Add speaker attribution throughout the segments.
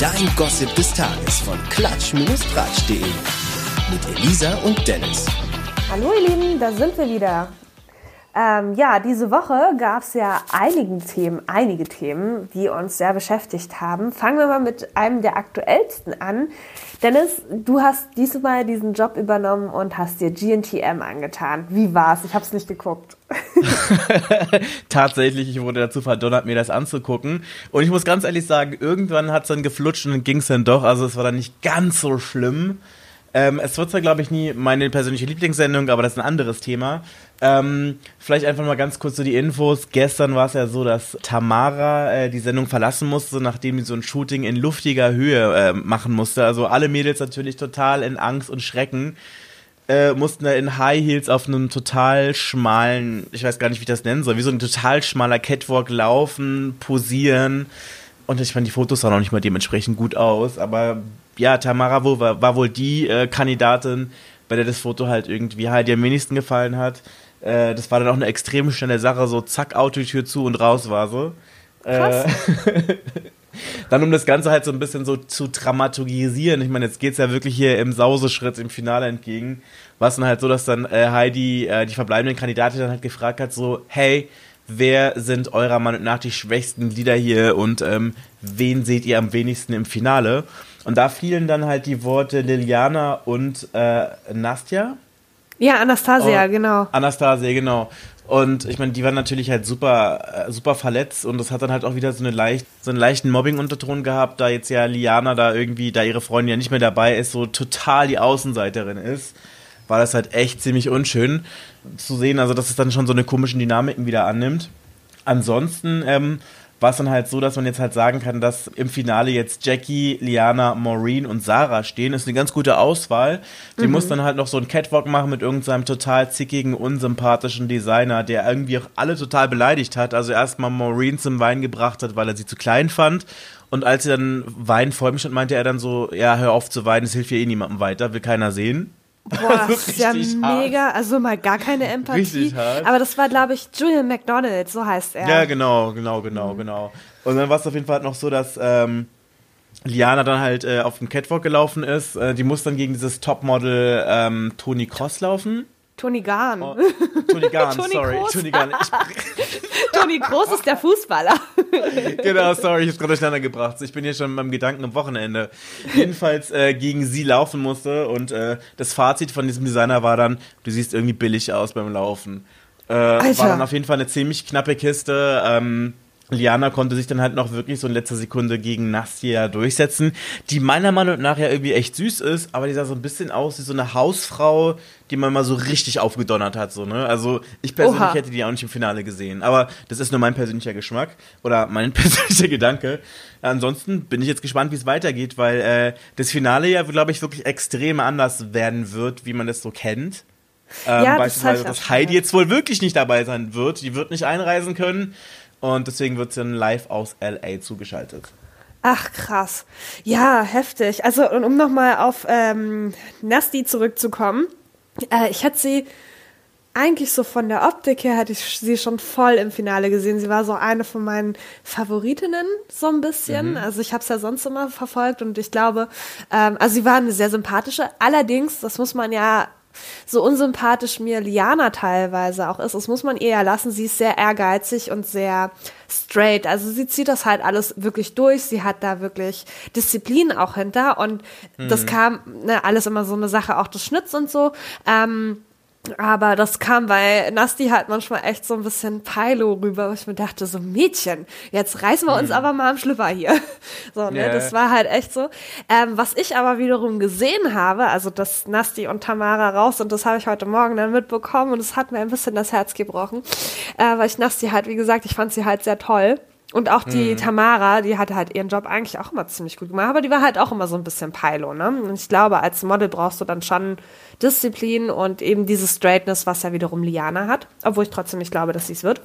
Speaker 1: Dein Gossip des Tages von klatsch-tratsch.de. Mit Elisa und Dennis.
Speaker 2: Hallo ihr Lieben, da sind wir wieder. Ähm, ja, diese Woche gab es ja einigen Themen, einige Themen, die uns sehr beschäftigt haben. Fangen wir mal mit einem der aktuellsten an. Dennis, du hast diesmal diesen Job übernommen und hast dir GNTM angetan. Wie war's? Ich habe es nicht geguckt.
Speaker 3: Tatsächlich, ich wurde dazu verdonnert, mir das anzugucken. Und ich muss ganz ehrlich sagen, irgendwann hat es dann geflutscht und ging es dann doch. Also es war dann nicht ganz so schlimm. Ähm, es wird zwar, glaube ich, nie meine persönliche Lieblingssendung, aber das ist ein anderes Thema. Ähm, vielleicht einfach mal ganz kurz so die Infos. Gestern war es ja so, dass Tamara äh, die Sendung verlassen musste, nachdem sie so ein Shooting in luftiger Höhe äh, machen musste. Also alle Mädels natürlich total in Angst und Schrecken. Äh, mussten da in High Heels auf einem total schmalen, ich weiß gar nicht, wie ich das nennen soll, wie so ein total schmaler Catwalk laufen, posieren. Und ich fand die Fotos sahen auch nicht mal dementsprechend gut aus, aber ja, Tamara war, war wohl die äh, Kandidatin, bei der das Foto halt irgendwie halt am wenigsten gefallen hat. Äh, das war dann auch eine extrem schnelle Sache, so zack, Autotür zu und raus war so. Krass. Äh, dann um das Ganze halt so ein bisschen so zu dramaturgisieren. Ich meine, jetzt geht es ja wirklich hier im Sauseschritt im Finale entgegen. Was dann halt so, dass dann äh, Heidi, äh, die verbleibenden Kandidatin, dann halt gefragt hat, so, hey, wer sind eurer Meinung nach die schwächsten Lieder hier und ähm, wen seht ihr am wenigsten im Finale? Und da fielen dann halt die Worte Liliana und äh, Nastja.
Speaker 2: Ja, Anastasia, oh, genau.
Speaker 3: Anastasia, genau. Und ich meine, die waren natürlich halt super, äh, super verletzt und das hat dann halt auch wieder so, eine leicht, so einen leichten Mobbing-Unterton gehabt, da jetzt ja Liana da irgendwie, da ihre Freundin ja nicht mehr dabei ist, so total die Außenseiterin ist, war das halt echt ziemlich unschön zu sehen, also dass es dann schon so eine komischen Dynamiken wieder annimmt. Ansonsten ähm, war es dann halt so, dass man jetzt halt sagen kann, dass im Finale jetzt Jackie, Liana, Maureen und Sarah stehen. Das ist eine ganz gute Auswahl. Die mhm. muss dann halt noch so einen Catwalk machen mit irgendeinem total zickigen, unsympathischen Designer, der irgendwie auch alle total beleidigt hat. Also erstmal Maureen zum Wein gebracht hat, weil er sie zu klein fand. Und als sie dann Wein vor ihm stand, meinte er dann so, ja, hör auf zu weinen, es hilft ja eh niemandem weiter, will keiner sehen.
Speaker 2: Boah, das ist ja mega, hart. also mal gar keine Empathie. Richtig hart. Aber das war, glaube ich, Julian McDonald, so heißt er.
Speaker 3: Ja, genau, genau, genau, mhm. genau. Und dann war es auf jeden Fall halt noch so, dass ähm, Liana dann halt äh, auf dem Catwalk gelaufen ist. Äh, die muss dann gegen dieses Topmodel ähm, Toni Cross laufen.
Speaker 2: Toni Garn. Oh,
Speaker 3: Toni Garn, Toni sorry. Groß. Toni Garn.
Speaker 2: Toni Groß ist der Fußballer.
Speaker 3: genau, sorry, ich hab's gerade durcheinander gebracht. Ich bin hier schon beim Gedanken am Wochenende. Jedenfalls äh, gegen sie laufen musste und äh, das Fazit von diesem Designer war dann, du siehst irgendwie billig aus beim Laufen. Äh, war dann auf jeden Fall eine ziemlich knappe Kiste. Ähm, Liana konnte sich dann halt noch wirklich so in letzter Sekunde gegen Nastia durchsetzen, die meiner Meinung nach ja irgendwie echt süß ist, aber die sah so ein bisschen aus wie so eine Hausfrau, die man mal so richtig aufgedonnert hat, so, ne? Also, ich persönlich Oha. hätte die auch nicht im Finale gesehen, aber das ist nur mein persönlicher Geschmack oder mein persönlicher Gedanke. Ansonsten bin ich jetzt gespannt, wie es weitergeht, weil äh, das Finale ja, glaube ich, wirklich extrem anders werden wird, wie man das so kennt. Ähm, ja, beispielsweise, das dass Heidi jetzt wohl wirklich nicht dabei sein wird. Die wird nicht einreisen können. Und deswegen wird sie dann live aus LA zugeschaltet.
Speaker 2: Ach krass. Ja, heftig. Also um nochmal auf ähm, Nasty zurückzukommen. Äh, ich hätte sie eigentlich so von der Optik her hätte ich sie schon voll im Finale gesehen. Sie war so eine von meinen Favoritinnen, so ein bisschen. Mhm. Also ich habe es ja sonst immer verfolgt und ich glaube, ähm, also sie war eine sehr sympathische. Allerdings, das muss man ja so unsympathisch mir Liana teilweise auch ist, das muss man ihr ja lassen. Sie ist sehr ehrgeizig und sehr straight. Also sie zieht das halt alles wirklich durch. Sie hat da wirklich Disziplin auch hinter und mhm. das kam ne, alles immer so eine Sache auch des Schnitts und so. Ähm, aber das kam bei Nasti halt manchmal echt so ein bisschen Pilo rüber, wo ich mir dachte, so Mädchen, jetzt reißen wir uns mhm. aber mal am Schlüpper hier. So, ne, yeah. das war halt echt so. Ähm, was ich aber wiederum gesehen habe, also dass Nasti und Tamara raus und das habe ich heute Morgen dann mitbekommen und es hat mir ein bisschen das Herz gebrochen, äh, weil ich Nasti halt, wie gesagt, ich fand sie halt sehr toll. Und auch die mhm. Tamara, die hatte halt ihren Job eigentlich auch immer ziemlich gut gemacht, aber die war halt auch immer so ein bisschen Pilo, ne? Und ich glaube, als Model brauchst du dann schon Disziplin und eben diese Straightness, was ja wiederum Liana hat, obwohl ich trotzdem nicht glaube, dass sie es wird.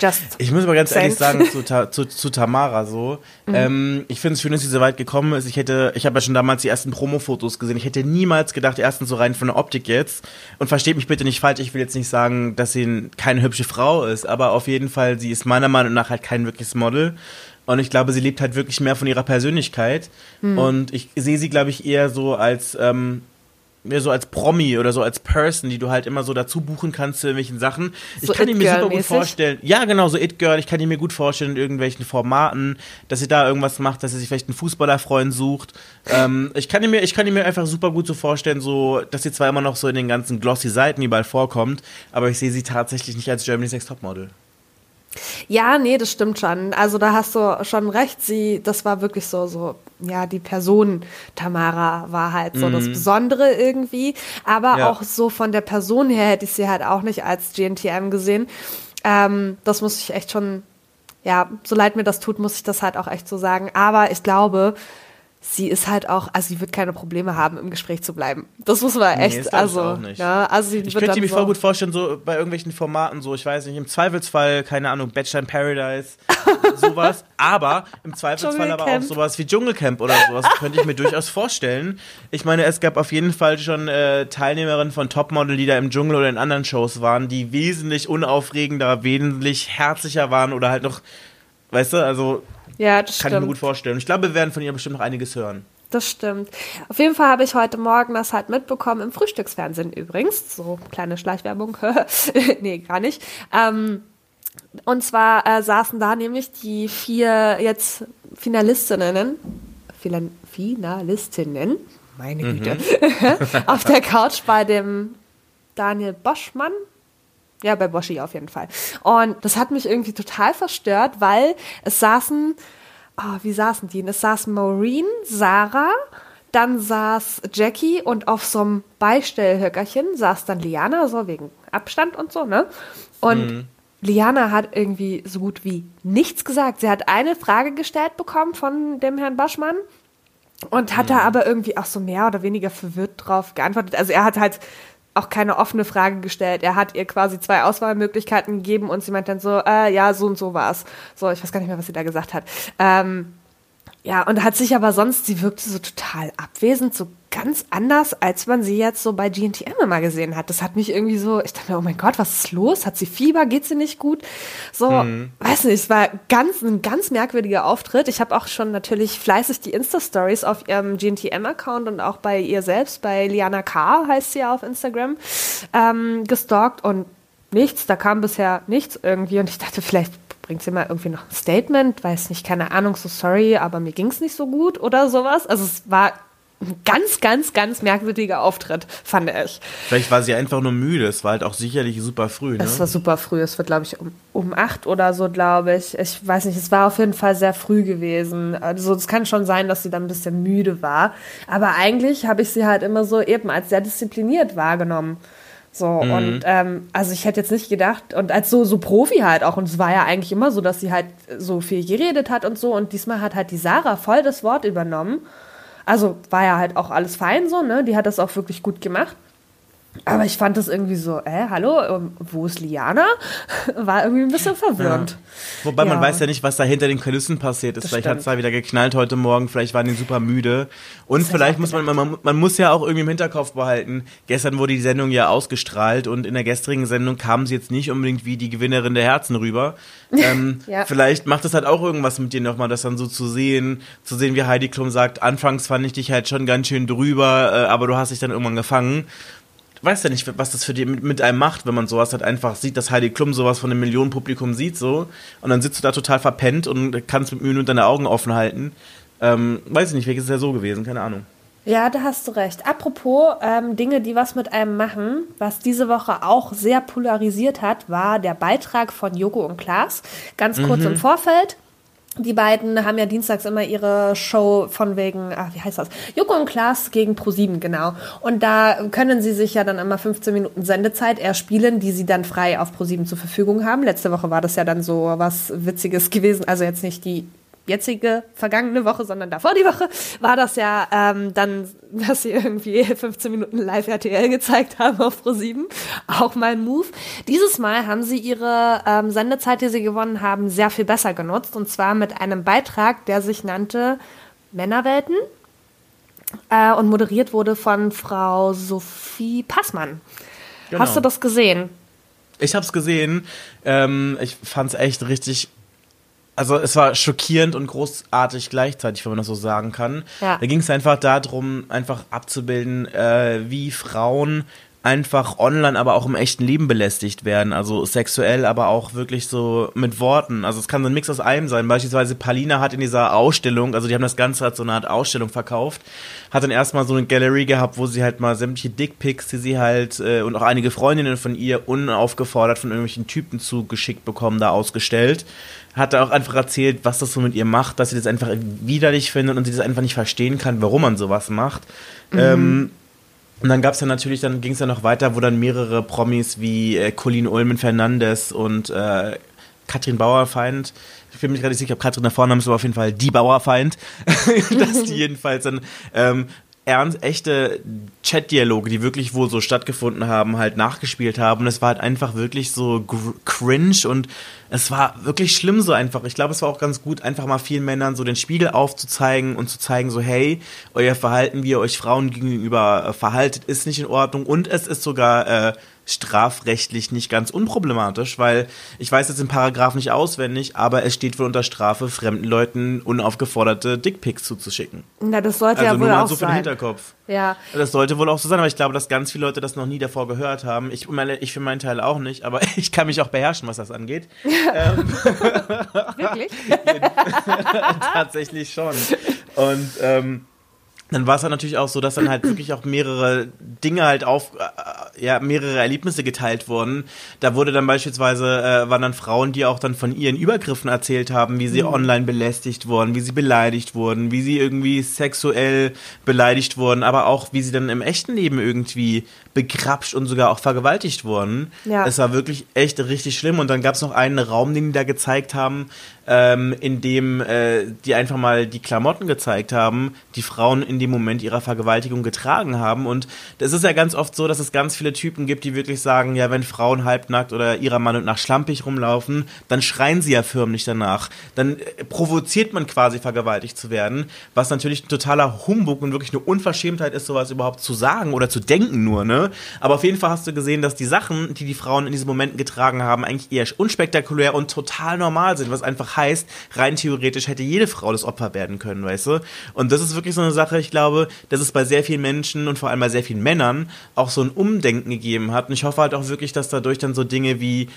Speaker 3: Just ich muss aber ganz ehrlich sagen zu, zu, zu Tamara so. Mhm. Ähm, ich finde es schön, dass sie so weit gekommen ist. Ich hätte, ich habe ja schon damals die ersten Promo-Fotos gesehen. Ich hätte niemals gedacht, erstens so rein von der Optik jetzt. Und versteht mich bitte nicht falsch. Ich will jetzt nicht sagen, dass sie keine hübsche Frau ist, aber auf jeden Fall, sie ist meiner Meinung nach halt kein wirkliches Model. Und ich glaube, sie lebt halt wirklich mehr von ihrer Persönlichkeit. Mhm. Und ich sehe sie, glaube ich, eher so als ähm, mehr so als Promi oder so als Person, die du halt immer so dazu buchen kannst zu irgendwelchen Sachen. Ich kann mir super gut vorstellen, ja genau, so It Girl, ich kann mir gut vorstellen in irgendwelchen Formaten, dass sie da irgendwas macht, dass sie sich vielleicht einen Fußballerfreund sucht. ähm, ich kann mir, ich kann mir einfach super gut so vorstellen, so, dass sie zwar immer noch so in den ganzen glossy Seiten überall vorkommt, aber ich sehe sie tatsächlich nicht als Germany's Next Topmodel.
Speaker 2: Ja, nee, das stimmt schon. Also da hast du schon recht. Sie, das war wirklich so, so, ja, die Person Tamara war halt so mhm. das Besondere irgendwie. Aber ja. auch so von der Person her hätte ich sie halt auch nicht als GNTM gesehen. Ähm, das muss ich echt schon, ja, so leid mir das tut, muss ich das halt auch echt so sagen. Aber ich glaube, sie ist halt auch, also sie wird keine Probleme haben, im Gespräch zu bleiben. Das muss man echt, nee, also, ja, also
Speaker 3: sie ich könnte mir so voll gut vorstellen, so bei irgendwelchen Formaten, so, ich weiß nicht, im Zweifelsfall, keine Ahnung, Bachelor in Paradise, sowas, aber im Zweifelsfall aber auch sowas wie Dschungelcamp oder sowas, könnte ich mir durchaus vorstellen. Ich meine, es gab auf jeden Fall schon äh, Teilnehmerinnen von Topmodel, die da im Dschungel oder in anderen Shows waren, die wesentlich unaufregender, wesentlich herzlicher waren oder halt noch, weißt du, also
Speaker 2: ja, das
Speaker 3: Kann
Speaker 2: stimmt.
Speaker 3: ich mir gut vorstellen. Ich glaube, wir werden von ihr bestimmt noch einiges hören.
Speaker 2: Das stimmt. Auf jeden Fall habe ich heute Morgen das halt mitbekommen, im Frühstücksfernsehen übrigens. So kleine Schleichwerbung. nee, gar nicht. Ähm, und zwar äh, saßen da nämlich die vier jetzt Finalistinnen, Finalistinnen, meine mhm. Güte, auf der Couch bei dem Daniel Boschmann, ja, bei Boschi auf jeden Fall. Und das hat mich irgendwie total verstört, weil es saßen, oh, wie saßen die? Es saß Maureen, Sarah, dann saß Jackie und auf so einem Beistellhöckerchen saß dann Liana, so wegen Abstand und so, ne? Und mhm. Liana hat irgendwie so gut wie nichts gesagt. Sie hat eine Frage gestellt bekommen von dem Herrn Baschmann und hat mhm. da aber irgendwie auch so mehr oder weniger verwirrt drauf geantwortet. Also er hat halt auch keine offene Frage gestellt. Er hat ihr quasi zwei Auswahlmöglichkeiten gegeben und sie meint dann so, äh, ja, so und so war's. So, ich weiß gar nicht mehr, was sie da gesagt hat. Ähm, ja, und hat sich aber sonst, sie wirkte so total abwesend, so ganz anders, als man sie jetzt so bei GNTM immer gesehen hat. Das hat mich irgendwie so, ich dachte mir, oh mein Gott, was ist los? Hat sie Fieber? Geht sie nicht gut? So, mhm. weiß nicht, es war ganz, ein ganz merkwürdiger Auftritt. Ich habe auch schon natürlich fleißig die Insta-Stories auf ihrem GNTM-Account und auch bei ihr selbst, bei Liana K. heißt sie ja auf Instagram, ähm, gestalkt und nichts, da kam bisher nichts irgendwie und ich dachte, vielleicht bringt sie mal irgendwie noch ein Statement, weiß nicht, keine Ahnung, so sorry, aber mir ging es nicht so gut oder sowas. Also es war ganz, ganz, ganz merkwürdiger Auftritt, fand ich.
Speaker 3: Vielleicht war sie einfach nur müde. Es war halt auch sicherlich super früh. Ne?
Speaker 2: Es war super früh. Es wird, glaube ich, um, um acht oder so, glaube ich. Ich weiß nicht, es war auf jeden Fall sehr früh gewesen. Also es kann schon sein, dass sie dann ein bisschen müde war. Aber eigentlich habe ich sie halt immer so eben als sehr diszipliniert wahrgenommen. So, mhm. und ähm, also ich hätte jetzt nicht gedacht, und als so, so Profi halt auch, und es war ja eigentlich immer so, dass sie halt so viel geredet hat und so, und diesmal hat halt die Sarah voll das Wort übernommen. Also war ja halt auch alles fein so, ne? Die hat das auch wirklich gut gemacht. Aber ich fand das irgendwie so, äh, hallo, ähm, wo ist Liana? War irgendwie ein bisschen verwirrend. Ja.
Speaker 3: Wobei ja. man weiß ja nicht, was da hinter den Kulissen passiert ist. Das vielleicht hat es da wieder geknallt heute Morgen, vielleicht waren die super müde. Und vielleicht muss man, man, man muss ja auch irgendwie im Hinterkopf behalten, gestern wurde die Sendung ja ausgestrahlt und in der gestrigen Sendung kam sie jetzt nicht unbedingt wie die Gewinnerin der Herzen rüber. Ähm, ja. Vielleicht macht es halt auch irgendwas mit dir nochmal, das dann so zu sehen, zu sehen, wie Heidi Klum sagt, anfangs fand ich dich halt schon ganz schön drüber, äh, aber du hast dich dann irgendwann gefangen weiß ja nicht, was das für dich mit, einem macht, wenn man sowas halt einfach sieht, dass Heidi Klum sowas von einem Millionenpublikum sieht, so. Und dann sitzt du da total verpennt und kannst mit Mühe nur deine Augen offen halten. Ähm, weiß ich nicht, vielleicht ist es ja so gewesen, keine Ahnung.
Speaker 2: Ja, da hast du recht. Apropos ähm, Dinge, die was mit einem machen, was diese Woche auch sehr polarisiert hat, war der Beitrag von Joko und Klaas. Ganz kurz mhm. im Vorfeld. Die beiden haben ja dienstags immer ihre Show von wegen, ach, wie heißt das? Joko und Klaas gegen Pro7, genau. Und da können sie sich ja dann immer 15 Minuten Sendezeit erspielen, die sie dann frei auf Pro7 zur Verfügung haben. Letzte Woche war das ja dann so was Witziges gewesen. Also jetzt nicht die jetzige vergangene Woche, sondern davor die Woche, war das ja ähm, dann, dass sie irgendwie 15 Minuten live RTL gezeigt haben auf Pro7. Auch mein Move. Dieses Mal haben sie ihre ähm, Sendezeit, die sie gewonnen haben, sehr viel besser genutzt. Und zwar mit einem Beitrag, der sich nannte Männerwelten äh, und moderiert wurde von Frau Sophie Passmann. Genau. Hast du das gesehen?
Speaker 3: Ich habe es gesehen. Ähm, ich fand es echt richtig also es war schockierend und großartig gleichzeitig, wenn man das so sagen kann.
Speaker 2: Ja.
Speaker 3: Da ging es einfach darum, einfach abzubilden, äh, wie Frauen einfach online, aber auch im echten Leben belästigt werden. Also sexuell, aber auch wirklich so mit Worten. Also es kann so ein Mix aus allem sein. Beispielsweise Palina hat in dieser Ausstellung, also die haben das Ganze als so eine Art Ausstellung verkauft, hat dann erstmal so eine Gallery gehabt, wo sie halt mal sämtliche Dickpics, die sie halt äh, und auch einige Freundinnen von ihr unaufgefordert von irgendwelchen Typen zugeschickt bekommen, da ausgestellt. Hat da auch einfach erzählt, was das so mit ihr macht, dass sie das einfach widerlich findet und sie das einfach nicht verstehen kann, warum man sowas macht. Ähm, und dann gab es ja natürlich, dann ging es ja noch weiter, wo dann mehrere Promis wie äh, Colin Ulmen Fernandes und äh, Katrin Bauerfeind, ich bin mir gerade nicht sicher, ob Katrin der Vorname ist, aber auf jeden Fall die Bauerfeind, dass die jedenfalls dann ähm, ernst, echte Chat-Dialoge, die wirklich wohl so stattgefunden haben, halt nachgespielt haben. Und es war halt einfach wirklich so cringe und es war wirklich schlimm so einfach. Ich glaube, es war auch ganz gut, einfach mal vielen Männern so den Spiegel aufzuzeigen und zu zeigen, so hey, euer Verhalten, wie ihr euch Frauen gegenüber äh, verhaltet, ist nicht in Ordnung und es ist sogar äh, strafrechtlich nicht ganz unproblematisch, weil ich weiß jetzt den Paragraph nicht auswendig, aber es steht wohl unter Strafe, fremden Leuten unaufgeforderte Dickpics zuzuschicken.
Speaker 2: Na, das sollte
Speaker 3: Also
Speaker 2: ja wohl auch
Speaker 3: so für den
Speaker 2: sein.
Speaker 3: Hinterkopf.
Speaker 2: Ja,
Speaker 3: Das sollte wohl auch so sein, aber ich glaube, dass ganz viele Leute das noch nie davor gehört haben. Ich, meine, ich für meinen Teil auch nicht, aber ich kann mich auch beherrschen, was das angeht.
Speaker 2: wirklich?
Speaker 3: Tatsächlich schon. Und ähm, dann war es dann natürlich auch so, dass dann halt wirklich auch mehrere Dinge halt auf, äh, ja, mehrere Erlebnisse geteilt wurden. Da wurde dann beispielsweise, äh, waren dann Frauen, die auch dann von ihren Übergriffen erzählt haben, wie sie online belästigt wurden, wie sie beleidigt wurden, wie sie irgendwie sexuell beleidigt wurden, aber auch wie sie dann im echten Leben irgendwie begrapscht und sogar auch vergewaltigt wurden.
Speaker 2: Ja.
Speaker 3: Es war wirklich echt richtig schlimm. Und dann gab es noch einen Raum, den die da gezeigt haben, ähm, in dem äh, die einfach mal die Klamotten gezeigt haben, die Frauen in dem Moment ihrer Vergewaltigung getragen haben. Und das ist ja ganz oft so, dass es ganz viele Typen gibt, die wirklich sagen, ja, wenn Frauen halbnackt oder ihrer Meinung nach schlampig rumlaufen, dann schreien sie ja förmlich danach. Dann äh, provoziert man quasi vergewaltigt zu werden, was natürlich ein totaler Humbug und wirklich eine Unverschämtheit ist, sowas überhaupt zu sagen oder zu denken nur, ne? Aber auf jeden Fall hast du gesehen, dass die Sachen, die die Frauen in diesen Momenten getragen haben, eigentlich eher unspektakulär und total normal sind, was einfach heißt, rein theoretisch hätte jede Frau das Opfer werden können, weißt du? Und das ist wirklich so eine Sache, ich glaube, dass es bei sehr vielen Menschen und vor allem bei sehr vielen Männern auch so ein Umdenken gegeben hat. Und ich hoffe halt auch wirklich, dass dadurch dann so Dinge wie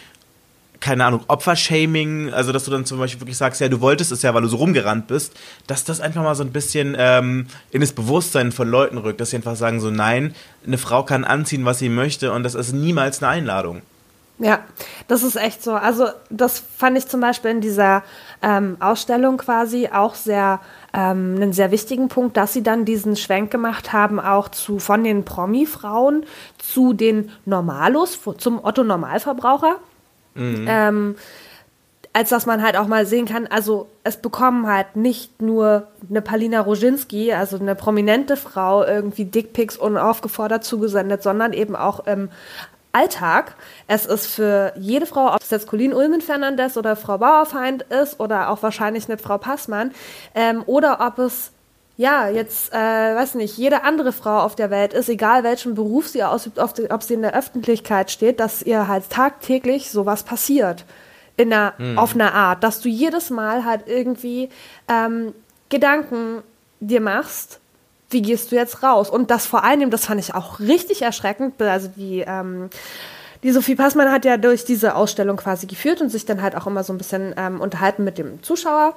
Speaker 3: keine Ahnung, Opfershaming, also dass du dann zum Beispiel wirklich sagst, ja, du wolltest es ja, weil du so rumgerannt bist, dass das einfach mal so ein bisschen ähm, in das Bewusstsein von Leuten rückt, dass sie einfach sagen, so nein, eine Frau kann anziehen, was sie möchte und das ist niemals eine Einladung.
Speaker 2: Ja, das ist echt so. Also das fand ich zum Beispiel in dieser ähm, Ausstellung quasi auch sehr ähm, einen sehr wichtigen Punkt, dass sie dann diesen Schwenk gemacht haben, auch zu von den Promi-Frauen zu den Normalos, zum Otto Normalverbraucher. Ähm, als dass man halt auch mal sehen kann, also es bekommen halt nicht nur eine Palina Roginski, also eine prominente Frau, irgendwie Dickpics unaufgefordert zugesendet, sondern eben auch im Alltag. Es ist für jede Frau, ob es jetzt Colleen Ulmen Fernandes oder Frau Bauerfeind ist oder auch wahrscheinlich eine Frau Passmann, ähm, oder ob es ja, jetzt, äh, weiß nicht, jede andere Frau auf der Welt ist, egal welchen Beruf sie ausübt, ob, sie in der Öffentlichkeit steht, dass ihr halt tagtäglich sowas passiert. In einer, Auf einer Art, dass du jedes Mal halt irgendwie ähm, Gedanken dir machst, wie gehst du jetzt raus? Und das vor allem, das fand ich auch richtig erschreckend, also die, ähm, die Sophie Passmann hat ja durch diese Ausstellung quasi geführt und sich dann halt auch immer so ein bisschen ähm, unterhalten mit dem Zuschauer.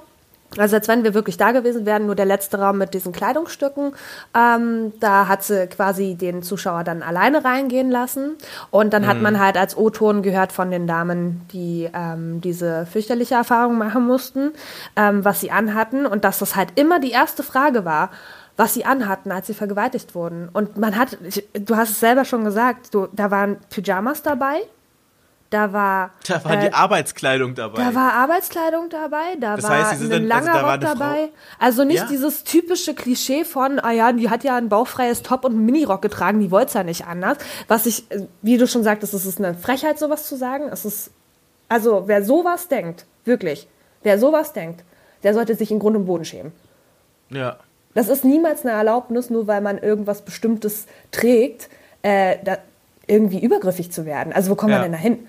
Speaker 2: Also als wenn wir wirklich da gewesen wären, nur der letzte Raum mit diesen Kleidungsstücken. Ähm, da hat sie quasi den Zuschauer dann alleine reingehen lassen. Und dann hat man halt als O-Ton gehört von den Damen, die ähm, diese fürchterliche Erfahrung machen mussten, ähm, was sie anhatten. Und dass das halt immer die erste Frage war, was sie anhatten, als sie vergewaltigt wurden. Und man hat, du hast es selber schon gesagt, du, da waren Pyjamas dabei, da war
Speaker 3: Da war
Speaker 2: äh,
Speaker 3: die Arbeitskleidung dabei.
Speaker 2: da war Arbeitskleidung dabei, da
Speaker 3: Das
Speaker 2: war
Speaker 3: heißt, sie sind
Speaker 2: ein
Speaker 3: dann- also
Speaker 2: langer
Speaker 3: da war
Speaker 2: Rock
Speaker 3: Frau-
Speaker 2: dabei. Also nicht
Speaker 3: Ja.
Speaker 2: dieses typische Klischee von, ah ja, die hat ja ein bauchfreies Top und einen Minirock getragen, die wollte es ja nicht anders. Was ich, äh, wie du schon sagtest, es ist eine Frechheit, sowas zu sagen. Es ist, also wer sowas denkt, wirklich, wer sowas denkt, der sollte sich in Grund und Boden schämen.
Speaker 3: ja.
Speaker 2: Das ist niemals eine Erlaubnis, nur weil man irgendwas Bestimmtes trägt, äh, da irgendwie übergriffig zu werden. Also wo kommt
Speaker 3: Ja.
Speaker 2: man denn da hin?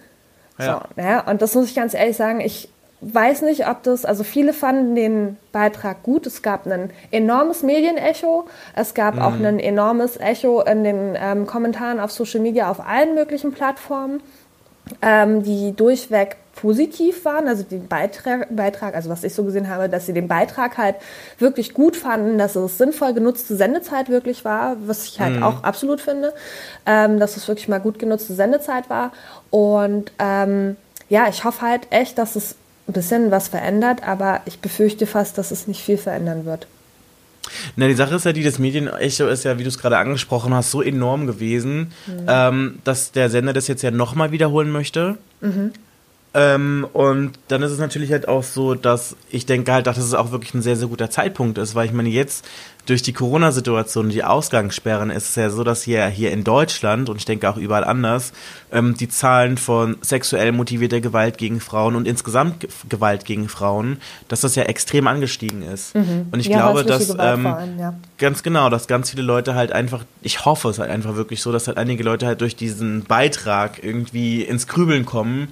Speaker 3: Ja.
Speaker 2: So, ja, und das muss ich ganz ehrlich sagen, ich weiß nicht, ob das, also viele fanden den Beitrag gut. Es gab ein enormes Medienecho. Es gab mhm. auch ein enormes Echo in den ähm, Kommentaren auf Social Media auf allen möglichen Plattformen, ähm, die durchweg positiv waren, also den Beitrag, Beitrag, also was ich so gesehen habe, dass sie den Beitrag halt wirklich gut fanden, dass es sinnvoll genutzte Sendezeit wirklich war, was ich halt mhm. auch absolut finde, ähm, dass es wirklich mal gut genutzte Sendezeit war. Und ähm, ja, ich hoffe halt echt, dass es ein bisschen was verändert, aber ich befürchte fast, dass es nicht viel verändern wird.
Speaker 3: Na, die Sache ist ja die, das Medienecho ist ja, wie du es gerade angesprochen hast, so enorm gewesen, mhm. ähm, dass der Sender das jetzt ja nochmal wiederholen möchte. Mhm. Ähm, und dann ist es natürlich halt auch so, dass ich denke halt, dass es auch wirklich ein sehr, sehr guter Zeitpunkt ist, weil ich meine, jetzt durch die Corona-Situation, die Ausgangssperren, ist es ja so, dass hier, hier in Deutschland und ich denke auch überall anders, ähm, die Zahlen von sexuell motivierter Gewalt gegen Frauen und insgesamt Gewalt gegen Frauen, dass das ja extrem angestiegen ist. Mhm. Und ich ja, glaube, dass ähm, allem, ja. ganz genau, dass ganz viele Leute halt einfach, ich hoffe es halt einfach wirklich so, dass halt einige Leute halt durch diesen Beitrag irgendwie ins Grübeln kommen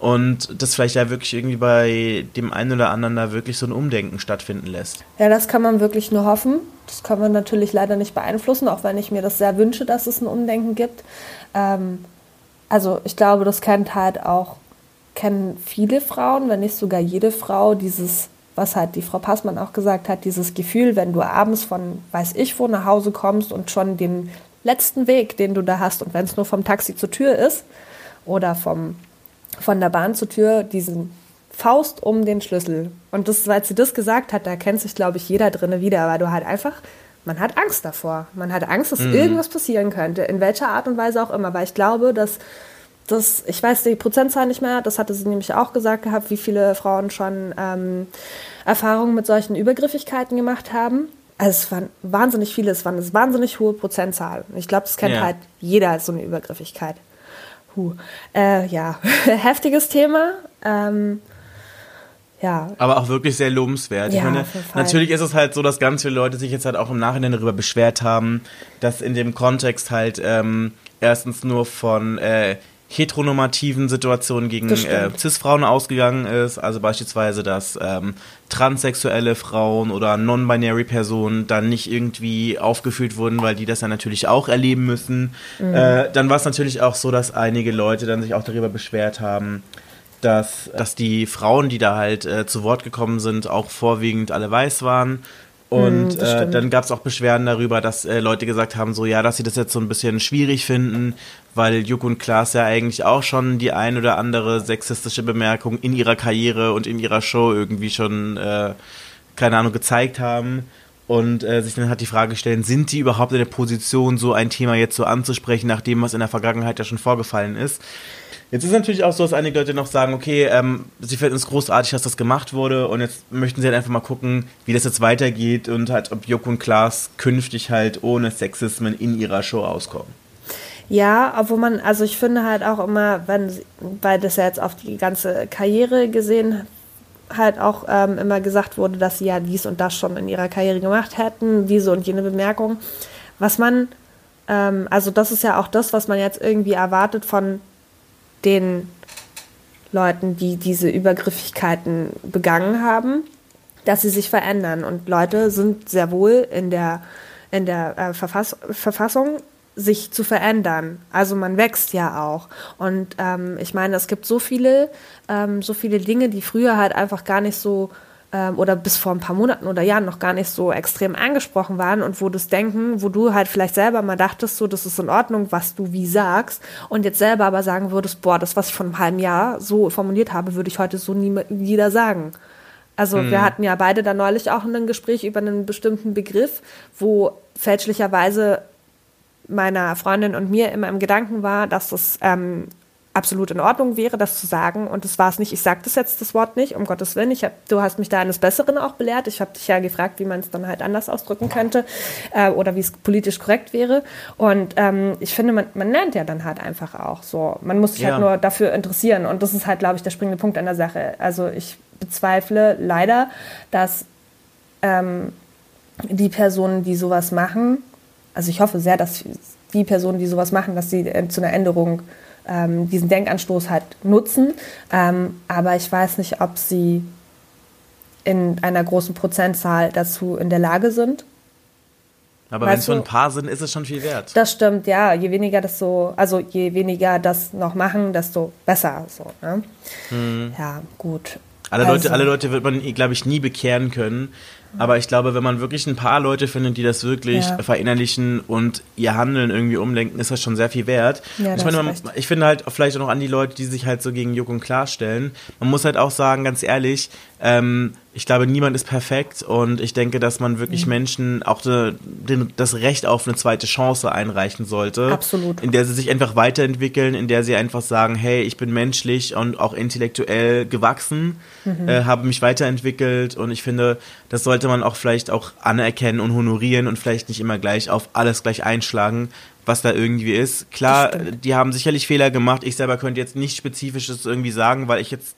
Speaker 3: und das vielleicht ja wirklich irgendwie bei dem einen oder anderen da wirklich so ein Umdenken stattfinden lässt.
Speaker 2: Ja, das kann man wirklich nur hoffen. Das kann man natürlich leider nicht beeinflussen, auch wenn ich mir das sehr wünsche, dass es ein Umdenken gibt. Ähm, also ich glaube, das kennt halt auch, kennen viele Frauen, wenn nicht sogar jede Frau, dieses, was halt die Frau Passmann auch gesagt hat, dieses Gefühl, wenn du abends von weiß ich wo nach Hause kommst und schon den letzten Weg, den du da hast, und wenn es nur vom Taxi zur Tür ist oder vom von der Bahn zur Tür diesen Faust um den Schlüssel. Und das, weil sie das gesagt hat, da kennt sich, glaube ich, jeder drinne wieder, weil du halt einfach, man hat Angst davor. Man hat Angst, dass mhm. irgendwas passieren könnte, in welcher Art und Weise auch immer. Weil ich glaube, dass das, ich weiß die Prozentzahl nicht mehr, das hatte sie nämlich auch gesagt gehabt, wie viele Frauen schon ähm, Erfahrungen mit solchen Übergriffigkeiten gemacht haben. Also es waren wahnsinnig viele, es waren eine wahnsinnig hohe Prozentzahl. Ich glaube, das kennt ja. halt jeder als so eine Übergriffigkeit. Huh. Äh, ja, heftiges Thema. Ähm, ja.
Speaker 3: Aber auch wirklich sehr lobenswert. Ja, ich meine, natürlich ist es halt so, dass ganz viele Leute sich jetzt halt auch im Nachhinein darüber beschwert haben, dass in dem Kontext halt ähm, erstens nur von äh, heteronormativen Situationen gegen äh, Cis-Frauen ausgegangen ist. Also beispielsweise, dass ähm, transsexuelle Frauen oder non-binary Personen dann nicht irgendwie aufgeführt wurden, weil die das ja natürlich auch erleben müssen. Mhm. Äh, dann war es natürlich auch so, dass einige Leute dann sich auch darüber beschwert haben, dass, dass die Frauen, die da halt äh, zu Wort gekommen sind, auch vorwiegend alle weiß waren und mm, äh, dann gab es auch Beschwerden darüber, dass äh, Leute gesagt haben, so ja, dass sie das jetzt so ein bisschen schwierig finden, weil Juk und Klaas ja eigentlich auch schon die ein oder andere sexistische Bemerkung in ihrer Karriere und in ihrer Show irgendwie schon, äh, keine Ahnung, gezeigt haben. Und äh, sich dann hat die Frage stellen, sind die überhaupt in der Position, so ein Thema jetzt so anzusprechen, nachdem was in der Vergangenheit ja schon vorgefallen ist? Jetzt ist natürlich auch so, dass einige Leute noch sagen, okay, ähm, sie finden es großartig, dass das gemacht wurde und jetzt möchten sie halt einfach mal gucken, wie das jetzt weitergeht und halt, ob Joko und Klaas künftig halt ohne Sexismen in ihrer Show auskommen.
Speaker 2: Ja, obwohl man, also ich finde halt auch immer, wenn, weil das ja jetzt auf die ganze Karriere gesehen halt auch ähm, immer gesagt wurde, dass sie ja dies und das schon in ihrer Karriere gemacht hätten, diese und jene Bemerkung. Was man, ähm, also das ist ja auch das, was man jetzt irgendwie erwartet von den Leuten, die diese Übergriffigkeiten begangen haben, dass sie sich verändern. Und Leute sind sehr wohl in der, in der äh, Verfass Verfassung, sich zu verändern. Also man wächst ja auch. Und ähm, ich meine, es gibt so viele, ähm, so viele Dinge, die früher halt einfach gar nicht so ähm, oder bis vor ein paar Monaten oder Jahren noch gar nicht so extrem angesprochen waren und wo das Denken, wo du halt vielleicht selber mal dachtest, so, das ist in Ordnung, was du wie sagst und jetzt selber aber sagen würdest, boah, das, was ich vor einem halben Jahr so formuliert habe, würde ich heute so nie wieder sagen. Also mhm. wir hatten ja beide da neulich auch ein Gespräch über einen bestimmten Begriff, wo fälschlicherweise meiner Freundin und mir immer im Gedanken war, dass das ähm, absolut in Ordnung wäre, das zu sagen. Und das war es nicht. Ich sage das jetzt das Wort nicht, um Gottes Willen. Ich hab, du hast mich da eines Besseren auch belehrt. Ich habe dich ja gefragt, wie man es dann halt anders ausdrücken könnte äh, oder wie es politisch korrekt wäre. Und ähm, ich finde, man, man lernt ja dann halt einfach auch so. Man muss sich halt ja. halt nur dafür interessieren. Und das ist halt, glaube ich, der springende Punkt an der Sache. Also ich bezweifle leider, dass ähm, die Personen, die sowas machen, also ich hoffe sehr, dass die Personen, die sowas machen, dass sie äh, zu einer Änderung ähm, diesen Denkanstoß halt nutzen. Ähm, aber ich weiß nicht, ob sie in einer großen Prozentzahl dazu in der Lage sind.
Speaker 3: Aber wenn es nur ein paar sind, ist es schon viel wert.
Speaker 2: Das stimmt, ja. Je weniger das so, also je weniger das noch machen, desto besser. So, ne? hm. Ja, gut.
Speaker 3: Alle, also. Leute, alle Leute wird man, glaube ich, nie bekehren können. Aber ich glaube, wenn man wirklich ein paar Leute findet, die das wirklich ja. verinnerlichen und ihr Handeln irgendwie umlenken, ist das schon sehr viel wert. Ja, ich, meine, man, ich finde halt vielleicht auch noch an die Leute, die sich halt so gegen Juck und Klar stellen. Man muss halt auch sagen, ganz ehrlich, ähm, ich glaube, niemand ist perfekt und ich denke, dass man wirklich mhm. Menschen auch de, de, das Recht auf eine zweite Chance einreichen sollte.
Speaker 2: Absolut.
Speaker 3: In der sie sich einfach weiterentwickeln, in der sie einfach sagen, hey, ich bin menschlich und auch intellektuell gewachsen, mhm. äh, habe mich weiterentwickelt und ich finde, das sollte man auch vielleicht auch anerkennen und honorieren und vielleicht nicht immer gleich auf alles gleich einschlagen, was da irgendwie ist. Klar, die haben sicherlich Fehler gemacht. Ich selber könnte jetzt nicht spezifisches irgendwie sagen, weil ich jetzt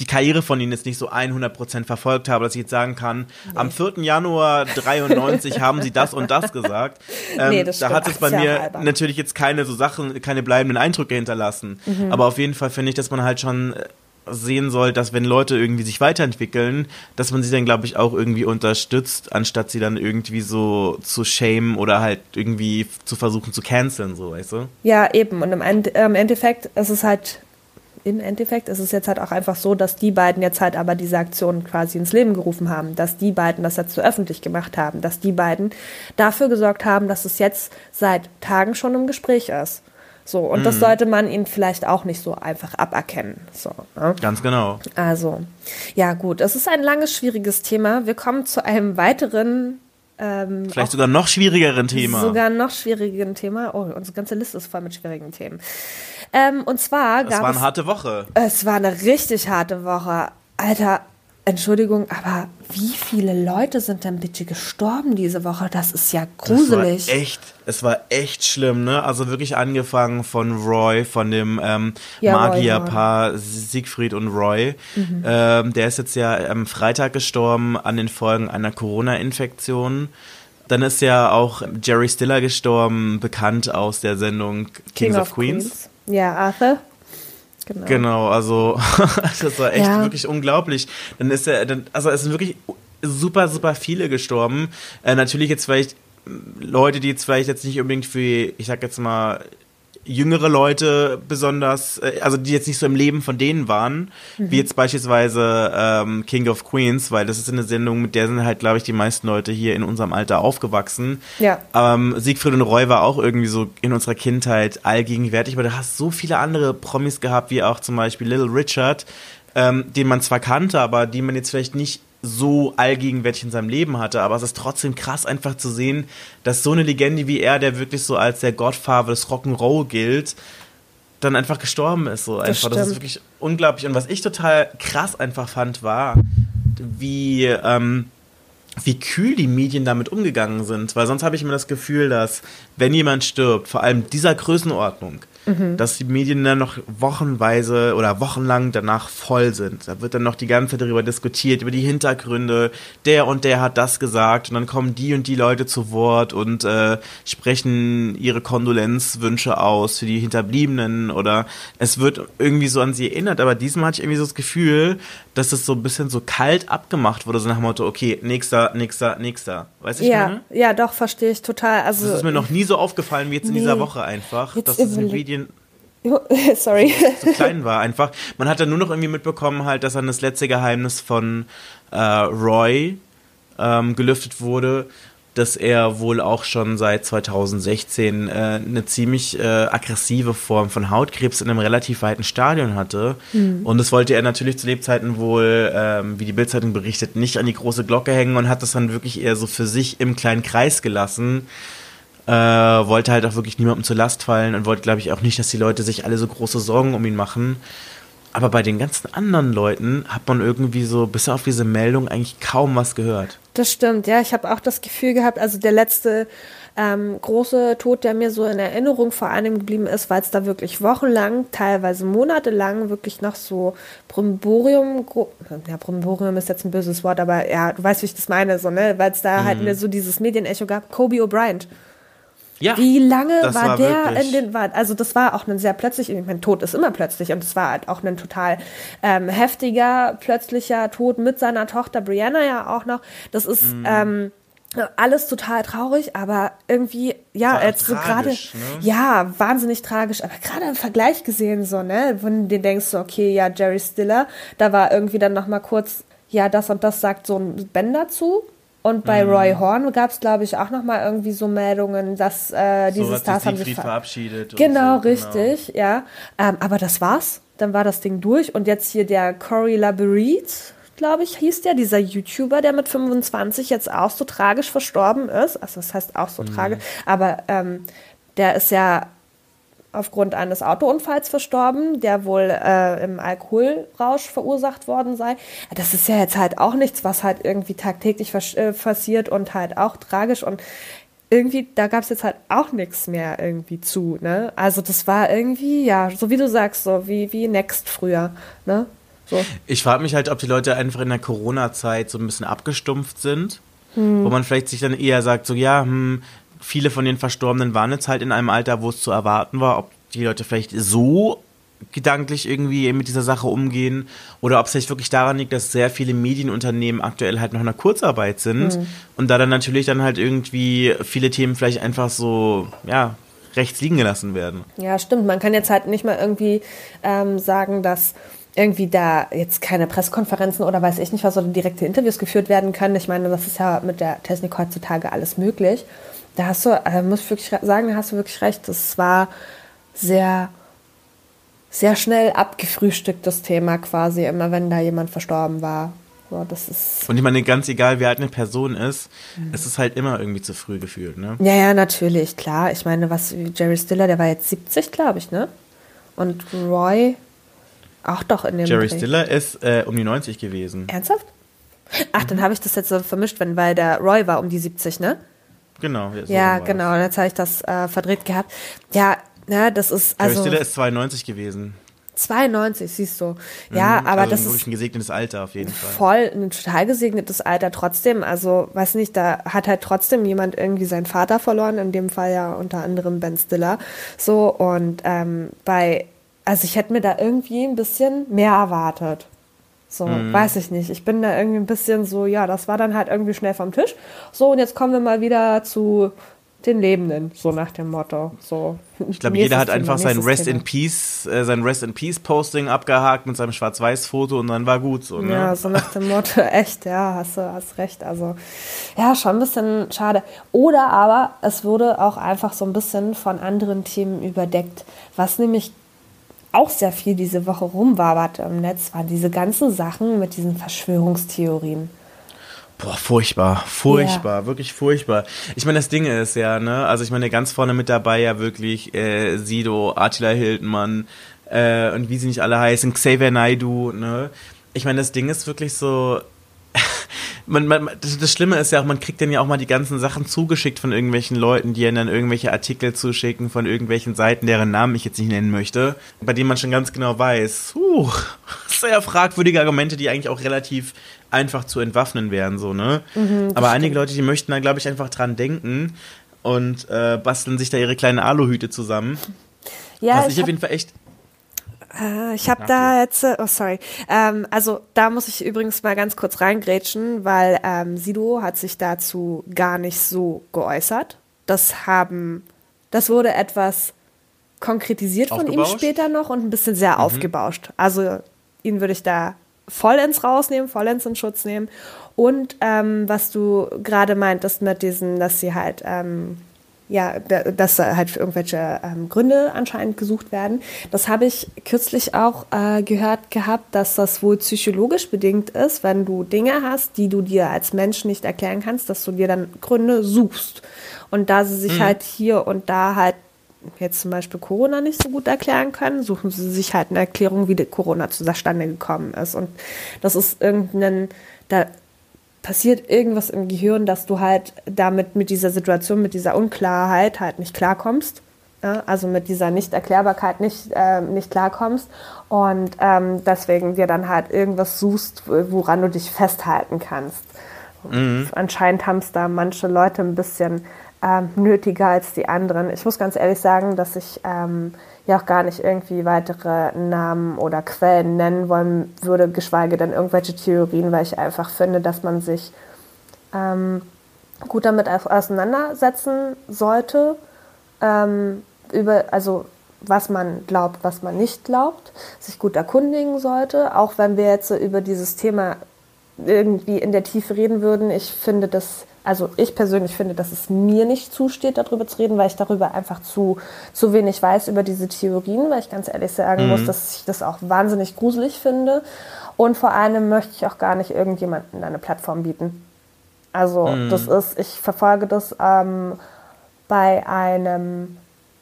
Speaker 3: die Karriere von ihnen jetzt nicht so 100% verfolgt habe, dass ich jetzt sagen kann, nee. am 4. Januar 93 haben sie das und das gesagt. Ähm, nee, das da hat es bei mir albern. natürlich jetzt keine so Sachen, keine bleibenden Eindrücke hinterlassen. Mhm. Aber auf jeden Fall finde ich, dass man halt schon äh, sehen soll, dass wenn Leute irgendwie sich weiterentwickeln, dass man sie dann, glaube ich, auch irgendwie unterstützt, anstatt sie dann irgendwie so zu shame oder halt irgendwie zu versuchen zu canceln, so, weißt du?
Speaker 2: Ja, eben. Und im, End im Endeffekt ist es halt im Endeffekt ist es jetzt halt auch einfach so, dass die beiden jetzt halt aber diese Aktion quasi ins Leben gerufen haben, dass die beiden das jetzt so öffentlich gemacht haben, dass die beiden dafür gesorgt haben, dass es jetzt seit Tagen schon im Gespräch ist. So, und mhm. das sollte man ihnen vielleicht auch nicht so einfach aberkennen. So,
Speaker 3: ne? Ganz genau.
Speaker 2: Also, ja, gut, es ist ein langes, schwieriges Thema. Wir kommen zu einem weiteren
Speaker 3: ähm, Vielleicht sogar noch schwierigeren Thema.
Speaker 2: Sogar noch schwierigeren Thema. Oh, unsere ganze Liste ist voll mit schwierigen Themen. Ähm, und zwar
Speaker 3: gab es. Es war eine harte Woche.
Speaker 2: Es war eine richtig harte Woche. Alter, Entschuldigung, aber wie viele Leute sind denn bitte gestorben diese Woche? Das ist ja gruselig.
Speaker 3: Das war echt, es war echt schlimm, ne? Also wirklich angefangen von Roy, von dem ähm, ja, Magierpaar Siegfried und Roy. Mhm. Ähm, der ist jetzt ja am Freitag gestorben an den Folgen einer Corona-Infektion. Dann ist ja auch Jerry Stiller gestorben, bekannt aus der Sendung Kings King of, of Queens. Queens.
Speaker 2: Ja, Arthur.
Speaker 3: Genau. genau, also das war echt ja. wirklich unglaublich. Dann ist er, dann, also es sind wirklich super, super viele gestorben. Äh, natürlich jetzt vielleicht Leute, die jetzt vielleicht jetzt nicht unbedingt für, ich sag jetzt mal, jüngere Leute besonders, äh, also die jetzt nicht so im Leben von denen waren, mhm. wie jetzt beispielsweise ähm, King of Queens, weil das ist eine Sendung, mit der sind halt, glaube ich, die meisten Leute hier in unserem Alter aufgewachsen.
Speaker 2: Ja.
Speaker 3: Ähm, Siegfried und Roy war auch irgendwie so in unserer Kindheit allgegenwärtig, aber du hast so viele andere Promis gehabt, wie auch zum Beispiel Little Richard, ähm, den man zwar kannte, aber die man jetzt vielleicht nicht so allgegenwärtig in seinem Leben hatte, aber es ist trotzdem krass einfach zu sehen, dass so eine Legende wie er, der wirklich so als der Godfather des Rock'n'Roll gilt, dann einfach gestorben ist. So einfach. Das, das, ist wirklich unglaublich. Und was ich total krass einfach fand, war, wie, ähm, wie kühl die Medien damit umgegangen sind. Weil sonst habe ich immer das Gefühl, dass wenn jemand stirbt, vor allem dieser Größenordnung, mhm. dass die Medien dann noch wochenweise oder wochenlang danach voll sind. Da wird dann noch die ganze Zeit darüber diskutiert, über die Hintergründe. Der und der hat das gesagt und dann kommen die und die Leute zu Wort und äh, sprechen ihre Kondolenzwünsche aus für die Hinterbliebenen oder es wird irgendwie so an sie erinnert. Aber diesmal hatte ich irgendwie so das Gefühl, dass es so ein bisschen so kalt abgemacht wurde, so nach dem Motto, okay, nächster, nächster, nächster. Weißt du,
Speaker 2: ja,
Speaker 3: meine?
Speaker 2: Ja, doch, verstehe ich total. Also,
Speaker 3: das ist mir noch nie so aufgefallen wie jetzt in nee, dieser Woche einfach, dass es in Medien
Speaker 2: Sorry.
Speaker 3: So, klein war einfach. Man hat dann nur noch irgendwie mitbekommen, halt, dass dann das letzte Geheimnis von äh, Roy ähm, gelüftet wurde, dass er wohl auch schon seit 2016 äh, eine ziemlich äh, aggressive Form von Hautkrebs in einem relativ weiten Stadion hatte. Mhm. Und das wollte er natürlich zu Lebzeiten wohl, ähm, wie die Bildzeitung berichtet, nicht an die große Glocke hängen und hat das dann wirklich eher so für sich im kleinen Kreis gelassen. Äh, wollte halt auch wirklich niemandem zur Last fallen und wollte, glaube ich, auch nicht, dass die Leute sich alle so große Sorgen um ihn machen. Aber bei den ganzen anderen Leuten hat man irgendwie so, bis auf diese Meldung, eigentlich kaum was gehört.
Speaker 2: Das stimmt, ja. Ich habe auch das Gefühl gehabt, also der letzte ähm, große Tod, der mir so in Erinnerung vor allem geblieben ist, weil es da wirklich wochenlang, teilweise monatelang wirklich noch so Brimborium, ja, Brimborium ist jetzt ein böses Wort, aber ja, du weißt, wie ich das meine, so, ne, weil es da halt mhm. halt so dieses Medienecho gab, Kobe O'Brien. Ja, Wie lange war, war, der wirklich. in den, war, also das war auch ein sehr plötzlich, ich meine, Tod ist immer plötzlich und es war halt auch ein total ähm, heftiger, plötzlicher Tod mit seiner Tochter Brianna ja auch noch. Das ist, mm. ähm, alles total traurig, aber irgendwie, ja, jetzt so gerade, ne? ja, wahnsinnig tragisch, aber gerade im Vergleich gesehen, so, ne, wenn du denkst, so, okay, ja, Jerry Stiller, da war irgendwie dann nochmal kurz, ja, das und das sagt so ein Ben dazu. Und bei mhm. Roy Horn gab es, glaube ich, auch nochmal irgendwie so Meldungen, dass äh, diese so Stars haben sich ver
Speaker 3: verabschiedet.
Speaker 2: Genau, so, genau. richtig, genau. ja. Ähm, aber das war's. Dann war das Ding durch. Und jetzt hier der Corey Labyrinth, glaube ich, hieß der, dieser YouTuber, der mit 25 jetzt auch so tragisch verstorben ist. Also das heißt auch so mhm. tragisch, aber ähm, der ist ja aufgrund eines Autounfalls verstorben, der wohl äh, im Alkoholrausch verursacht worden sei. Das ist ja jetzt halt auch nichts, was halt irgendwie tagtäglich äh, passiert und halt auch tragisch und irgendwie, da gab es jetzt halt auch nichts mehr irgendwie zu, ne? Also das war irgendwie, ja, so wie du sagst, so wie, wie Next früher, ne? So.
Speaker 3: Ich frage mich halt, ob die Leute einfach in der Corona-Zeit so ein bisschen abgestumpft sind, hm. wo man vielleicht sich dann eher sagt, so ja, hm, viele von den Verstorbenen waren jetzt halt in einem Alter, wo es zu erwarten war, ob die Leute vielleicht so gedanklich irgendwie mit dieser Sache umgehen oder ob es vielleicht wirklich daran liegt, dass sehr viele Medienunternehmen aktuell halt noch in der Kurzarbeit sind mhm. und da dann natürlich dann halt irgendwie viele Themen vielleicht einfach so, ja, rechts liegen gelassen werden.
Speaker 2: Ja, stimmt. Man kann jetzt halt nicht mal irgendwie ähm, sagen, dass irgendwie da jetzt keine Pressekonferenzen oder weiß ich nicht was oder direkte Interviews geführt werden können. Ich meine, das ist ja mit der Technik heutzutage alles möglich. Da hast du, äh, muss ich wirklich sagen, da hast du wirklich recht. Das war sehr, sehr schnell abgefrühstückt, das Thema quasi, immer wenn da jemand verstorben war. So, das ist
Speaker 3: Und ich meine, ganz egal, wie alt eine Person ist, mhm. es ist halt immer irgendwie zu früh gefühlt, ne?
Speaker 2: Ja, ja, natürlich, klar. Ich meine, was Jerry Stiller, der war jetzt 70, glaube ich, ne? Und Roy auch doch in dem
Speaker 3: Jerry Dreh. Stiller ist äh, um die 90 gewesen.
Speaker 2: Ernsthaft? Ach, mhm. dann habe ich das jetzt so vermischt, wenn, weil der Roy war um die 70, ne?
Speaker 3: Genau.
Speaker 2: Ja, genau. Und jetzt habe ich das äh, verdreht gehabt. Ja, ne, das ist
Speaker 3: also. Stiller ist 92 gewesen.
Speaker 2: 92, siehst du. Ja, mhm, aber
Speaker 3: also
Speaker 2: das
Speaker 3: ist ein gesegnetes Alter auf jeden Fall.
Speaker 2: Voll ein total gesegnetes Alter trotzdem. Also, weiß nicht, da hat halt trotzdem jemand irgendwie seinen Vater verloren, in dem Fall ja unter anderem Ben Stiller. So, und ähm, bei also ich hätte mir da irgendwie ein bisschen mehr erwartet. So, mhm. weiß ich nicht. Ich bin da irgendwie ein bisschen so, ja, das war dann halt irgendwie schnell vom Tisch. So, und jetzt kommen wir mal wieder zu den Lebenden, so nach dem Motto. So.
Speaker 3: Ich glaube, jeder hat einfach sein Rest Thema. in Peace, äh, sein Rest in Peace Posting abgehakt mit seinem Schwarz-Weiß-Foto und dann war gut so. Ne?
Speaker 2: Ja, so nach dem Motto, echt, ja, hast du hast recht. Also ja, schon ein bisschen schade. Oder aber es wurde auch einfach so ein bisschen von anderen Themen überdeckt, was nämlich auch sehr viel diese Woche rumwaberte im Netz, waren diese ganzen Sachen mit diesen Verschwörungstheorien.
Speaker 3: Boah, furchtbar, furchtbar, yeah. wirklich furchtbar. Ich meine, das Ding ist ja, ne, also ich meine, ganz vorne mit dabei ja wirklich äh, Sido, Attila Hildmann äh, und wie sie nicht alle heißen, Xavier Naidu, ne. Ich meine, das Ding ist wirklich so, man, man, das, das, Schlimme ist ja auch, man kriegt dann ja auch mal die ganzen Sachen zugeschickt von irgendwelchen Leuten, die dann irgendwelche Artikel zuschicken von irgendwelchen Seiten, deren Namen ich jetzt nicht nennen möchte, bei denen man schon ganz genau weiß, uh, sehr fragwürdige Argumente, die eigentlich auch relativ einfach zu entwaffnen wären, so, ne? Mhm, Aber einige Leute, die möchten da, glaube ich, einfach dran denken und äh, basteln sich da ihre kleinen Aluhüte zusammen. Ja, Was ich, ich auf jeden Fall echt
Speaker 2: äh, ich habe da jetzt, äh, oh sorry, ähm, also da muss ich übrigens mal ganz kurz reingrätschen, weil ähm, Sido hat sich dazu gar nicht so geäußert. Das haben, das wurde etwas konkretisiert von ihm später noch und ein bisschen sehr mhm. aufgebauscht. Also ihn würde ich da vollends rausnehmen, vollends in Schutz nehmen. Und ähm, was du gerade meintest mit diesen, dass sie halt ähm, ja, dass halt für irgendwelche ähm, Gründe anscheinend gesucht werden. Das habe ich kürzlich auch äh, gehört gehabt, dass das wohl psychologisch bedingt ist, wenn du Dinge hast, die du dir als Mensch nicht erklären kannst, dass du dir dann Gründe suchst. Und da sie sich mhm. halt hier und da halt jetzt zum Beispiel Corona nicht so gut erklären können, suchen sie sich halt eine Erklärung, wie Corona zustande gekommen ist. Und das ist irgendein, da passiert irgendwas im Gehirn, dass du halt damit mit dieser Situation, mit dieser Unklarheit halt nicht klarkommst. Ja, also mit dieser Nichterklärbarkeit nicht, äh, nicht klarkommst und ähm, deswegen dir dann halt irgendwas suchst, woran du dich festhalten kannst. Mhm. Anscheinend haben es da manche Leute ein bisschen ähm, nötiger als die anderen. Ich muss ganz ehrlich sagen, dass ich ähm, ja auch gar nicht irgendwie weitere Namen oder Quellen nennen wollen würde, geschweige denn irgendwelche Theorien, weil ich einfach finde, dass man sich ähm, gut damit auseinandersetzen sollte, ähm, über, also was man glaubt, was man nicht glaubt, sich gut erkundigen sollte, auch wenn wir jetzt über dieses Thema irgendwie in der Tiefe reden würden. Ich finde das, also ich persönlich finde, dass es mir nicht zusteht, darüber zu reden, weil ich darüber einfach zu, zu wenig weiß über diese Theorien, weil ich ganz ehrlich sagen mhm. muss, dass ich das auch wahnsinnig gruselig finde. Und vor allem möchte ich auch gar nicht irgendjemandem eine Plattform bieten. Also mhm. das ist, ich verfolge das ähm, bei einem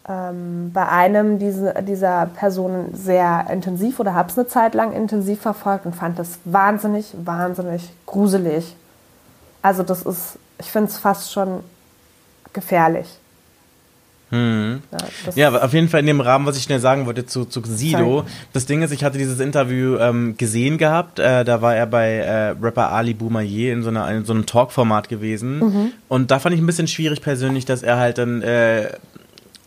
Speaker 2: ähm, bei einem diese, dieser Personen sehr intensiv oder habe es eine Zeit lang intensiv verfolgt und fand das wahnsinnig, wahnsinnig gruselig. Also das ist, ich finde es fast schon gefährlich.
Speaker 3: Hm. Ja, ja, auf jeden Fall in dem Rahmen, was ich schnell sagen wollte zu, zu Sido. Das Ding ist, ich hatte dieses Interview ähm, gesehen gehabt. Äh, da war er bei äh, Rapper Ali Boumaier in so, einer, in so einem Talk-Format gewesen. Mhm. Und da fand ich ein bisschen schwierig persönlich, dass er halt dann äh,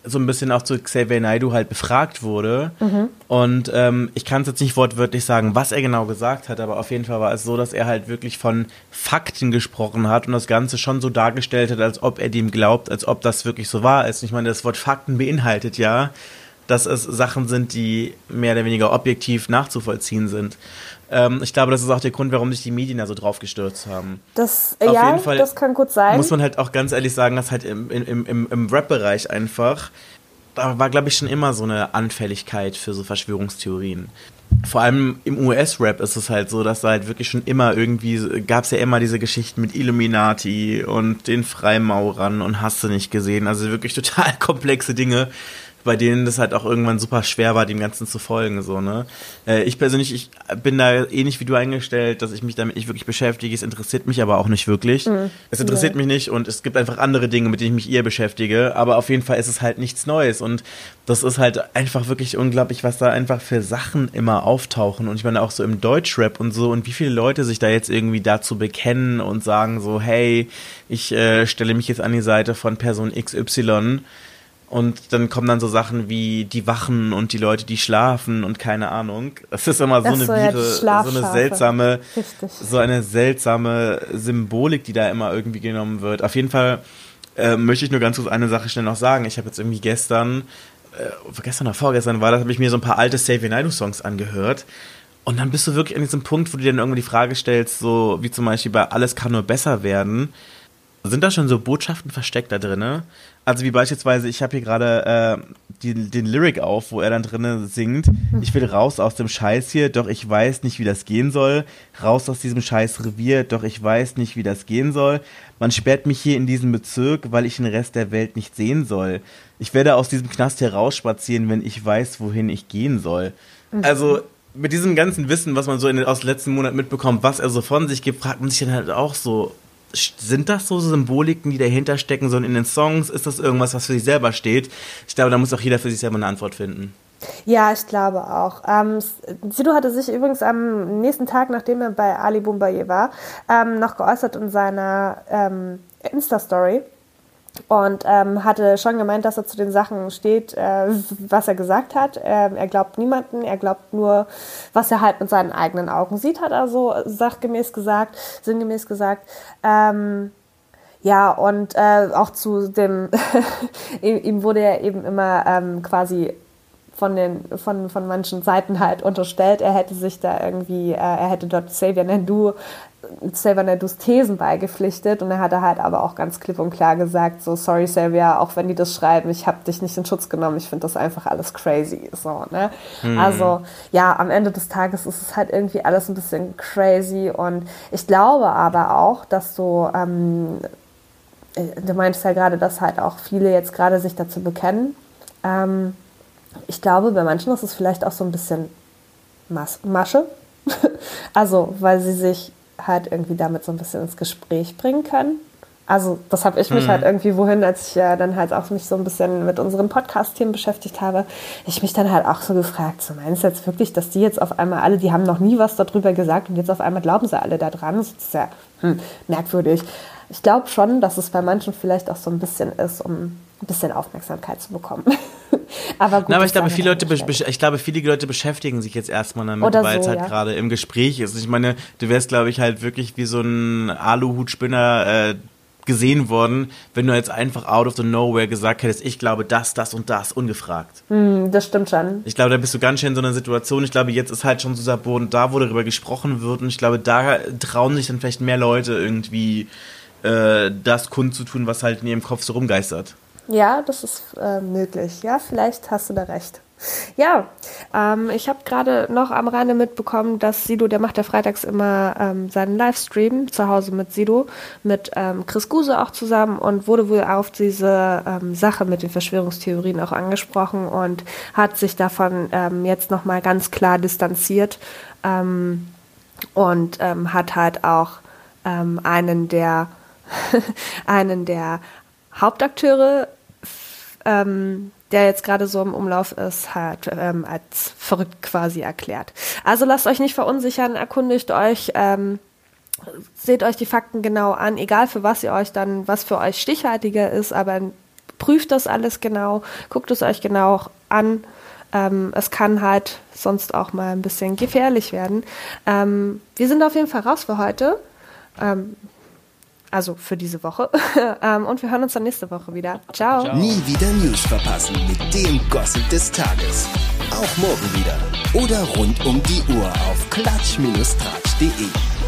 Speaker 3: so ein bisschen auch zu Xavier Naidoo halt befragt wurde. Mhm. Und ähm, ich kann es jetzt nicht wortwörtlich sagen, was er genau gesagt hat, aber auf jeden Fall war es so, dass er halt wirklich von Fakten gesprochen hat und das Ganze schon so dargestellt hat, als ob er dem glaubt, als ob das wirklich so wahr ist. Ich meine, das Wort Fakten beinhaltet ja, dass es Sachen sind, die mehr oder weniger objektiv nachzuvollziehen sind. Ähm, ich glaube, das ist auch der Grund, warum sich die Medien da so drauf gestürzt haben.
Speaker 2: Das, Auf ja, jeden Fall das kann gut sein.
Speaker 3: Muss man halt auch ganz ehrlich sagen, dass halt im, im, im, im Rap-Bereich einfach, da war, glaube ich, schon immer so eine Anfälligkeit für so Verschwörungstheorien. Vor allem im US-Rap ist es halt so, dass da halt wirklich schon immer irgendwie, gab es ja immer diese Geschichten mit Illuminati und den Freimaurern und hast du nicht gesehen. Also wirklich total komplexe Dinge, bei denen das halt auch irgendwann super schwer war, dem Ganzen zu folgen. So, ne? Äh, ich persönlich, ich bin da ähnlich wie du eingestellt, dass ich mich damit nicht wirklich beschäftige. Es interessiert mich aber auch nicht wirklich. Mhm. Es interessiert ja. mich nicht und es gibt einfach andere Dinge, mit denen ich mich eher beschäftige. Aber auf jeden Fall ist es halt nichts Neues. Und das ist halt einfach wirklich unglaublich, was da einfach für Sachen immer auftauchen. Und ich meine auch so im Deutschrap und so und wie viele Leute sich da jetzt irgendwie dazu bekennen und sagen so, hey, ich äh, stelle mich jetzt an die Seite von Person XY und dann kommen dann so Sachen wie die Wachen und die Leute, die schlafen und keine Ahnung. Das ist immer so, eine so, Biere, so eine seltsame, Richtig. so eine seltsame Symbolik, die da immer irgendwie genommen wird. Auf jeden Fall äh, möchte ich nur ganz kurz eine Sache schnell noch sagen. Ich habe jetzt irgendwie gestern, äh, gestern oder vorgestern war das, habe ich mir so ein paar alte Save Naidu Songs angehört. Und dann bist du wirklich an diesem Punkt, wo du dir dann irgendwie die Frage stellst, so wie zum Beispiel bei Alles kann nur besser werden. Sind da schon so Botschaften versteckt da drin? Also wie beispielsweise, ich habe hier gerade äh, den Lyric auf, wo er dann drinnen singt, ich will raus aus dem Scheiß hier, doch ich weiß nicht, wie das gehen soll. Raus aus diesem scheiß Revier, doch ich weiß nicht, wie das gehen soll. Man sperrt mich hier in diesen Bezirk, weil ich den Rest der Welt nicht sehen soll. Ich werde aus diesem Knast herausspazieren, wenn ich weiß, wohin ich gehen soll. Mhm. Also mit diesem ganzen Wissen, was man so in den, aus den letzten Monaten mitbekommt, was er so von sich gibt, fragt man sich dann halt auch so, sind das so Symboliken, die dahinter stecken, sondern in den Songs? Ist das irgendwas, was für sich selber steht? Ich glaube, da muss auch jeder für sich selber eine Antwort finden.
Speaker 2: Ja, ich glaube auch. Ähm, Sido hatte sich übrigens am nächsten Tag, nachdem er bei Ali Boumbaye war, ähm, noch geäußert in seiner ähm, Insta-Story und ähm, hatte schon gemeint, dass er zu den Sachen steht, äh, was er gesagt hat. Ähm, er glaubt niemanden, er glaubt nur, was er halt mit seinen eigenen Augen sieht, hat er so sachgemäß gesagt, sinngemäß gesagt. Ähm, ja, und äh, auch zu dem, ihm wurde ja eben immer ähm, quasi von den von, von manchen Seiten halt unterstellt, er hätte sich da irgendwie, äh, er hätte dort Xavier Nandu Naidus Thesen beigepflichtet und er hatte halt aber auch ganz klipp und klar gesagt, so sorry Xavier, auch wenn die das schreiben, ich habe dich nicht in Schutz genommen, ich finde das einfach alles crazy, so, ne? Hm. Also, ja, am Ende des Tages ist es halt irgendwie alles ein bisschen crazy und ich glaube aber auch, dass so, ähm, äh, du meinst ja gerade, dass halt auch viele jetzt gerade sich dazu bekennen, ähm, ich glaube, bei manchen ist es vielleicht auch so ein bisschen Mas Masche, also, weil sie sich halt irgendwie damit so ein bisschen ins Gespräch bringen können. Also das habe ich mich mhm. halt irgendwie wohin, als ich ja dann halt auch mich so ein bisschen mit unseren Podcast-Themen beschäftigt habe, ich mich dann halt auch so gefragt, so meinst du jetzt wirklich, dass die jetzt auf einmal alle, die haben noch nie was darüber gesagt und jetzt auf einmal glauben sie alle daran? Das ist ja hm, merkwürdig. ich glaube schon, dass es bei manchen vielleicht auch so ein bisschen ist, um ein bisschen Aufmerksamkeit zu bekommen.
Speaker 3: aber gut, Na, aber ich glaube, viele Leute, ich glaube, viele Leute beschäftigen sich jetzt erstmal damit, Oder weil so, es halt ja. gerade im Gespräch ist. Ich meine, du wärst, glaube ich, halt wirklich wie so ein Aluhutspinner äh, gesehen worden, wenn du jetzt einfach out of the nowhere gesagt hättest, ich glaube das, das und das, ungefragt.
Speaker 2: Mm, das stimmt schon.
Speaker 3: Ich glaube, da bist du ganz schön in so einer Situation. Ich glaube, jetzt ist halt schon so dieser Boden da, wo darüber gesprochen wird. Und ich glaube, da trauen sich dann vielleicht mehr Leute irgendwie äh, das kundzutun, was halt in ihrem Kopf so rumgeistert.
Speaker 2: Ja, das ist äh, möglich. Ja, vielleicht hast du da recht. Ja, ähm, ich habe gerade noch am Rande mitbekommen, dass Sido, der macht ja freitags immer ähm, seinen Livestream zu Hause mit Sido, mit ähm, Chris Guse auch zusammen und wurde wohl auf diese ähm, Sache mit den Verschwörungstheorien auch angesprochen und hat sich davon ähm, jetzt nochmal ganz klar distanziert ähm, und hat halt auch einen der einen der Hauptakteure ähm, der jetzt gerade so im Umlauf ist, hat ähm, als verrückt quasi erklärt. Also lasst euch nicht verunsichern, erkundigt euch, ähm, seht euch die Fakten genau an, egal für was ihr euch dann, was für euch stichhaltiger ist, aber prüft das alles genau, guckt es euch genau an. Ähm, es kann halt sonst auch mal ein bisschen gefährlich werden. Ähm, wir sind auf jeden Fall raus für heute. Ähm, also für diese Woche. Ähm, und wir hören uns dann nächste Woche wieder. Ciao. Ciao.
Speaker 1: Nie wieder News verpassen mit dem Gossip des Tages. Auch morgen wieder. Oder rund um die Uhr auf klatsch-tratsch.de.